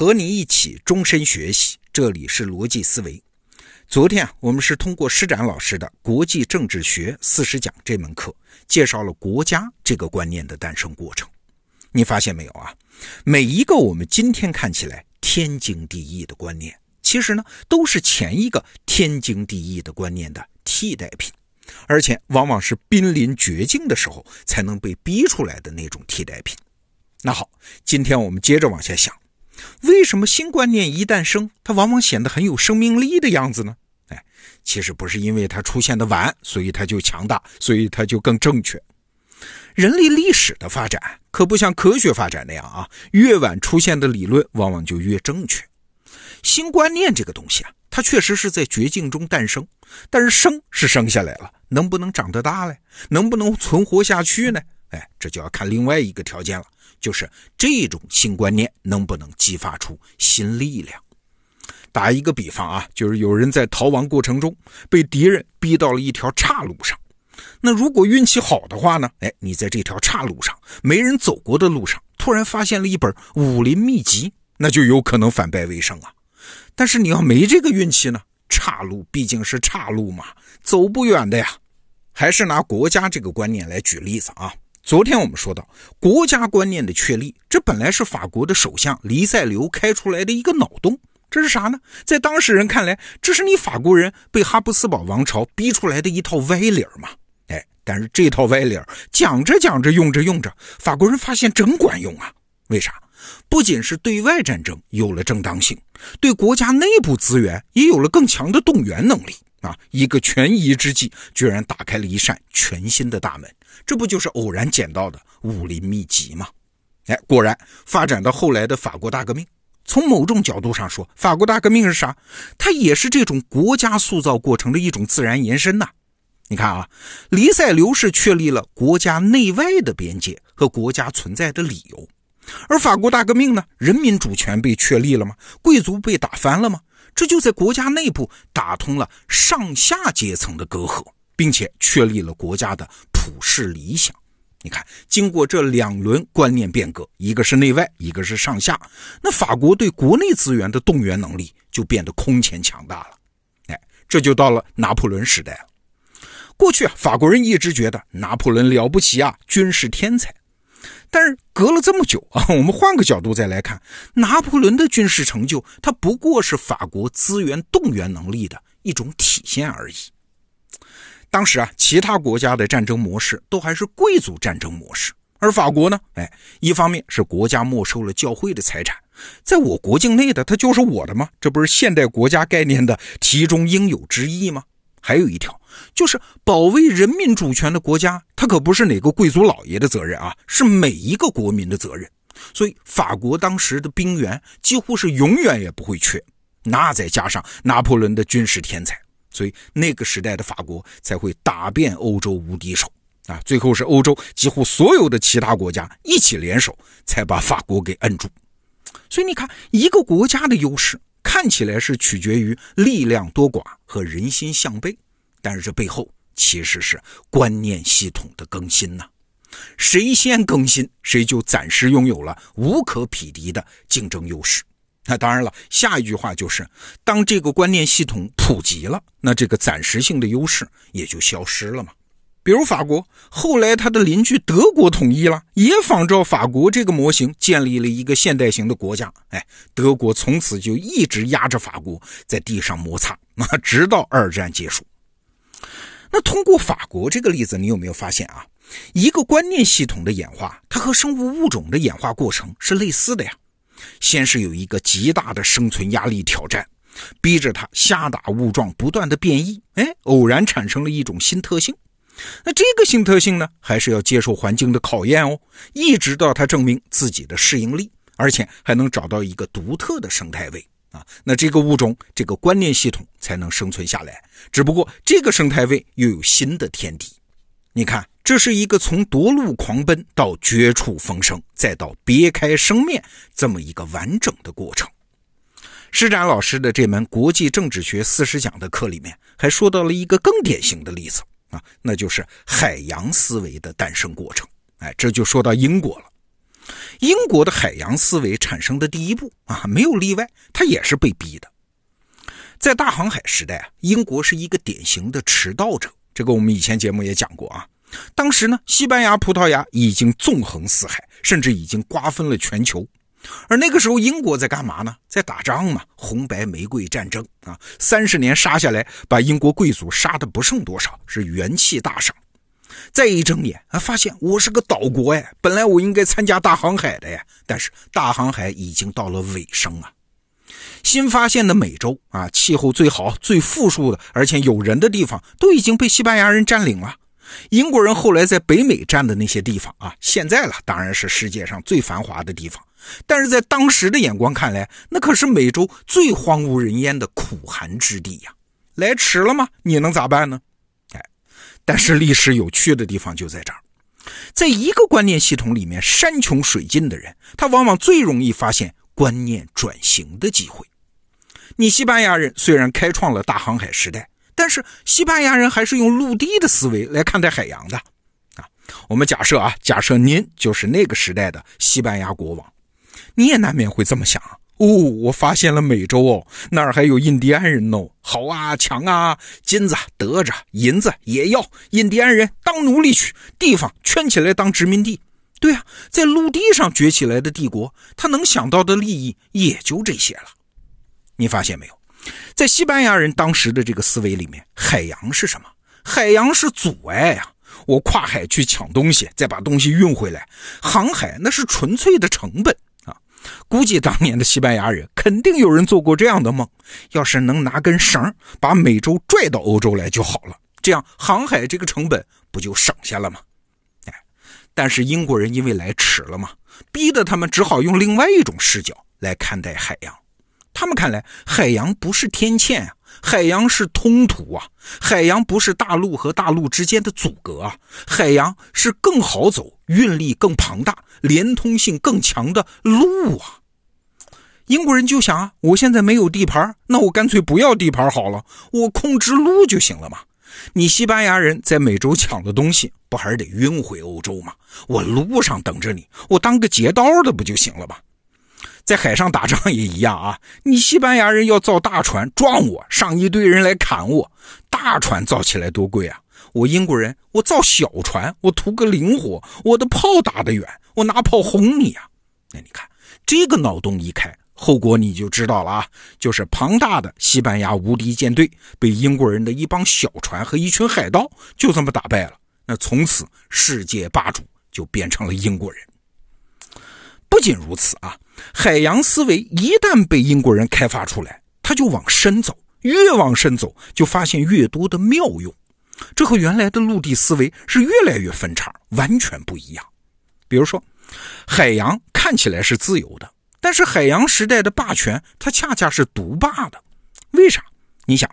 和你一起终身学习，这里是逻辑思维。昨天啊，我们是通过施展老师的《国际政治学四十讲》这门课，介绍了国家这个观念的诞生过程。你发现没有啊？每一个我们今天看起来天经地义的观念，其实呢，都是前一个天经地义的观念的替代品，而且往往是濒临绝境的时候才能被逼出来的那种替代品。那好，今天我们接着往下想，为什么新观念一诞生，它往往显得很有生命力的样子呢？哎，其实不是因为它出现的晚，所以它就强大，所以它就更正确。人类历史的发展可不像科学发展那样啊，越晚出现的理论往往就越正确。新观念这个东西啊，它确实是在绝境中诞生，但是生是生下来了，能不能长得大嘞？能不能存活下去呢？哎，这就要看另外一个条件了。就是这种新观念能不能激发出新力量？打一个比方啊，就是有人在逃亡过程中被敌人逼到了一条岔路上，那如果运气好的话呢？哎，你在这条岔路上没人走过的路上，突然发现了一本武林秘籍，那就有可能反败为胜啊。但是你要没这个运气呢？岔路毕竟是岔路嘛，走不远的呀。还是拿国家这个观念来举例子啊。昨天我们说到国家观念的确立，这本来是法国的首相黎塞留开出来的一个脑洞。这是啥呢？在当事人看来，这是你法国人被哈布斯堡王朝逼出来的一套歪理儿嘛？哎，但是这套歪理儿讲着讲着，用着用着，法国人发现真管用啊！为啥？不仅是对外战争有了正当性，对国家内部资源也有了更强的动员能力。啊！一个权宜之计，居然打开了一扇全新的大门。这不就是偶然捡到的武林秘籍吗？哎，果然发展到后来的法国大革命。从某种角度上说，法国大革命是啥？它也是这种国家塑造过程的一种自然延伸呐。你看啊，黎塞留是确立了国家内外的边界和国家存在的理由，而法国大革命呢，人民主权被确立了吗？贵族被打翻了吗？这就在国家内部打通了上下阶层的隔阂，并且确立了国家的普世理想。你看，经过这两轮观念变革，一个是内外，一个是上下，那法国对国内资源的动员能力就变得空前强大了。哎，这就到了拿破仑时代了。过去啊，法国人一直觉得拿破仑了不起啊，军事天才。但是隔了这么久啊，我们换个角度再来看，拿破仑的军事成就，他不过是法国资源动员能力的一种体现而已。当时啊，其他国家的战争模式都还是贵族战争模式，而法国呢，哎，一方面是国家没收了教会的财产，在我国境内的它就是我的吗？这不是现代国家概念的其中应有之义吗？还有一条。就是保卫人民主权的国家，它可不是哪个贵族老爷的责任啊，是每一个国民的责任。所以法国当时的兵源几乎是永远也不会缺。那再加上拿破仑的军事天才，所以那个时代的法国才会打遍欧洲无敌手啊！最后是欧洲几乎所有的其他国家一起联手，才把法国给摁住。所以你看，一个国家的优势看起来是取决于力量多寡和人心向背。但是这背后其实是观念系统的更新呐，谁先更新，谁就暂时拥有了无可匹敌的竞争优势。那当然了，下一句话就是，当这个观念系统普及了，那这个暂时性的优势也就消失了嘛。比如法国，后来他的邻居德国统一了，也仿照法国这个模型建立了一个现代型的国家。哎，德国从此就一直压着法国在地上摩擦，那直到二战结束。那通过法国这个例子，你有没有发现啊？一个观念系统的演化，它和生物物种的演化过程是类似的呀。先是有一个极大的生存压力挑战，逼着它瞎打误撞不断的变异，哎，偶然产生了一种新特性。那这个新特性呢，还是要接受环境的考验哦，一直到它证明自己的适应力，而且还能找到一个独特的生态位。啊，那这个物种、这个观念系统才能生存下来。只不过这个生态位又有新的天敌。你看，这是一个从夺路狂奔到绝处逢生，再到别开生面这么一个完整的过程。施展老师的这门《国际政治学四十讲》的课里面，还说到了一个更典型的例子啊，那就是海洋思维的诞生过程。哎，这就说到英国了。英国的海洋思维产生的第一步啊，没有例外，它也是被逼的。在大航海时代啊，英国是一个典型的迟到者，这个我们以前节目也讲过啊。当时呢，西班牙、葡萄牙已经纵横四海，甚至已经瓜分了全球。而那个时候，英国在干嘛呢？在打仗嘛，红白玫瑰战争啊，三十年杀下来，把英国贵族杀的不剩多少，是元气大伤。再一睁眼啊，发现我是个岛国哎，本来我应该参加大航海的呀，但是大航海已经到了尾声啊。新发现的美洲啊，气候最好、最富庶的，而且有人的地方，都已经被西班牙人占领了。英国人后来在北美占的那些地方啊，现在了当然是世界上最繁华的地方。但是在当时的眼光看来，那可是美洲最荒无人烟的苦寒之地呀！来迟了吗？你能咋办呢？哎，但是历史有趣的地方就在这儿，在一个观念系统里面山穷水尽的人，他往往最容易发现观念转型的机会。你西班牙人虽然开创了大航海时代，但是西班牙人还是用陆地的思维来看待海洋的啊。我们假设啊，假设您就是那个时代的西班牙国王。你也难免会这么想哦，我发现了美洲哦，那儿还有印第安人哦，好啊，强啊，金子得着，银子也要，印第安人当奴隶去，地方圈起来当殖民地。对啊，在陆地上崛起来的帝国，他能想到的利益也就这些了。你发现没有，在西班牙人当时的这个思维里面，海洋是什么？海洋是阻碍啊！我跨海去抢东西，再把东西运回来，航海那是纯粹的成本啊。估计当年的西班牙人肯定有人做过这样的梦：要是能拿根绳把美洲拽到欧洲来就好了，这样航海这个成本不就省下了吗？哎，但是英国人因为来迟了嘛，逼得他们只好用另外一种视角来看待海洋。他们看来，海洋不是天堑啊，海洋是通途啊，海洋不是大陆和大陆之间的阻隔啊，海洋是更好走、运力更庞大、连通性更强的路啊。英国人就想啊，我现在没有地盘，那我干脆不要地盘好了，我控制路就行了嘛。你西班牙人在美洲抢的东西，不还是得运回欧洲吗？我路上等着你，我当个劫道的不就行了吗？在海上打仗也一样啊，你西班牙人要造大船撞我，上一堆人来砍我，大船造起来多贵啊！我英国人，我造小船，我图个灵活，我的炮打得远，我拿炮轰你啊！那你看这个脑洞一开。后果你就知道了啊，就是庞大的西班牙无敌舰队被英国人的一帮小船和一群海盗就这么打败了。那从此世界霸主就变成了英国人。不仅如此啊，海洋思维一旦被英国人开发出来，他就往深走，越往深走就发现越多的妙用。这和原来的陆地思维是越来越分叉，完全不一样。比如说，海洋看起来是自由的。但是海洋时代的霸权，它恰恰是独霸的。为啥？你想，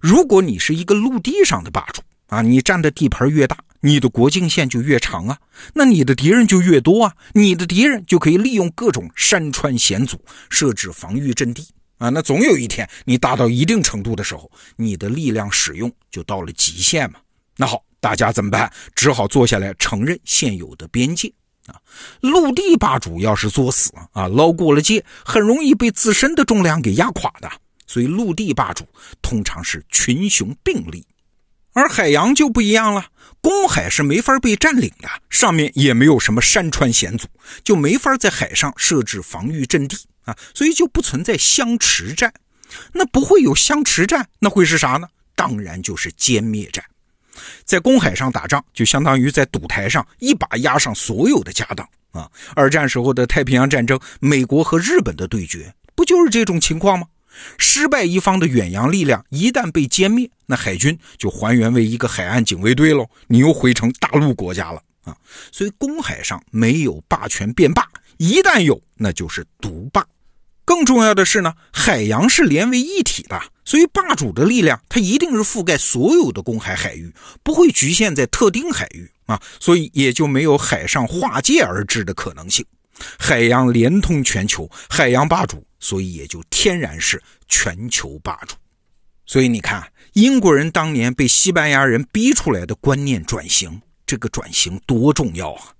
如果你是一个陆地上的霸主啊，你占的地盘越大，你的国境线就越长啊，那你的敌人就越多啊，你的敌人就可以利用各种山川险阻设置防御阵地啊。那总有一天，你大到一定程度的时候，你的力量使用就到了极限嘛。那好，大家怎么办？只好坐下来承认现有的边界。啊，陆地霸主要是作死啊，捞过了界，很容易被自身的重量给压垮的。所以陆地霸主通常是群雄并立，而海洋就不一样了。公海是没法被占领的，上面也没有什么山川险阻，就没法在海上设置防御阵地啊，所以就不存在相持战。那不会有相持战，那会是啥呢？当然就是歼灭战。在公海上打仗，就相当于在赌台上一把压上所有的家当啊！二战时候的太平洋战争，美国和日本的对决，不就是这种情况吗？失败一方的远洋力量一旦被歼灭，那海军就还原为一个海岸警卫队喽，你又回成大陆国家了啊！所以公海上没有霸权变霸，一旦有，那就是独霸。更重要的是呢，海洋是连为一体的，所以霸主的力量它一定是覆盖所有的公海海域，不会局限在特定海域啊，所以也就没有海上划界而治的可能性。海洋连通全球，海洋霸主，所以也就天然是全球霸主。所以你看，英国人当年被西班牙人逼出来的观念转型，这个转型多重要啊！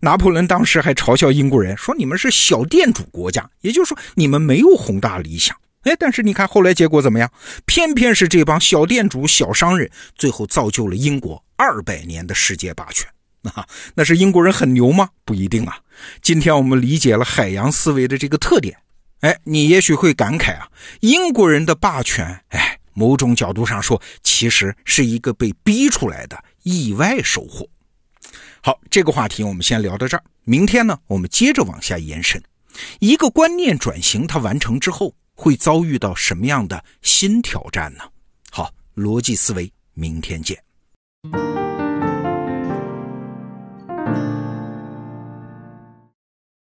拿破仑当时还嘲笑英国人说：“你们是小店主国家，也就是说你们没有宏大理想。”哎，但是你看后来结果怎么样？偏偏是这帮小店主、小商人，最后造就了英国二百年的世界霸权。啊，那是英国人很牛吗？不一定啊。今天我们理解了海洋思维的这个特点，哎，你也许会感慨啊，英国人的霸权，哎，某种角度上说，其实是一个被逼出来的意外收获。好，这个话题我们先聊到这儿。明天呢，我们接着往下延伸。一个观念转型，它完成之后会遭遇到什么样的新挑战呢？好，逻辑思维，明天见。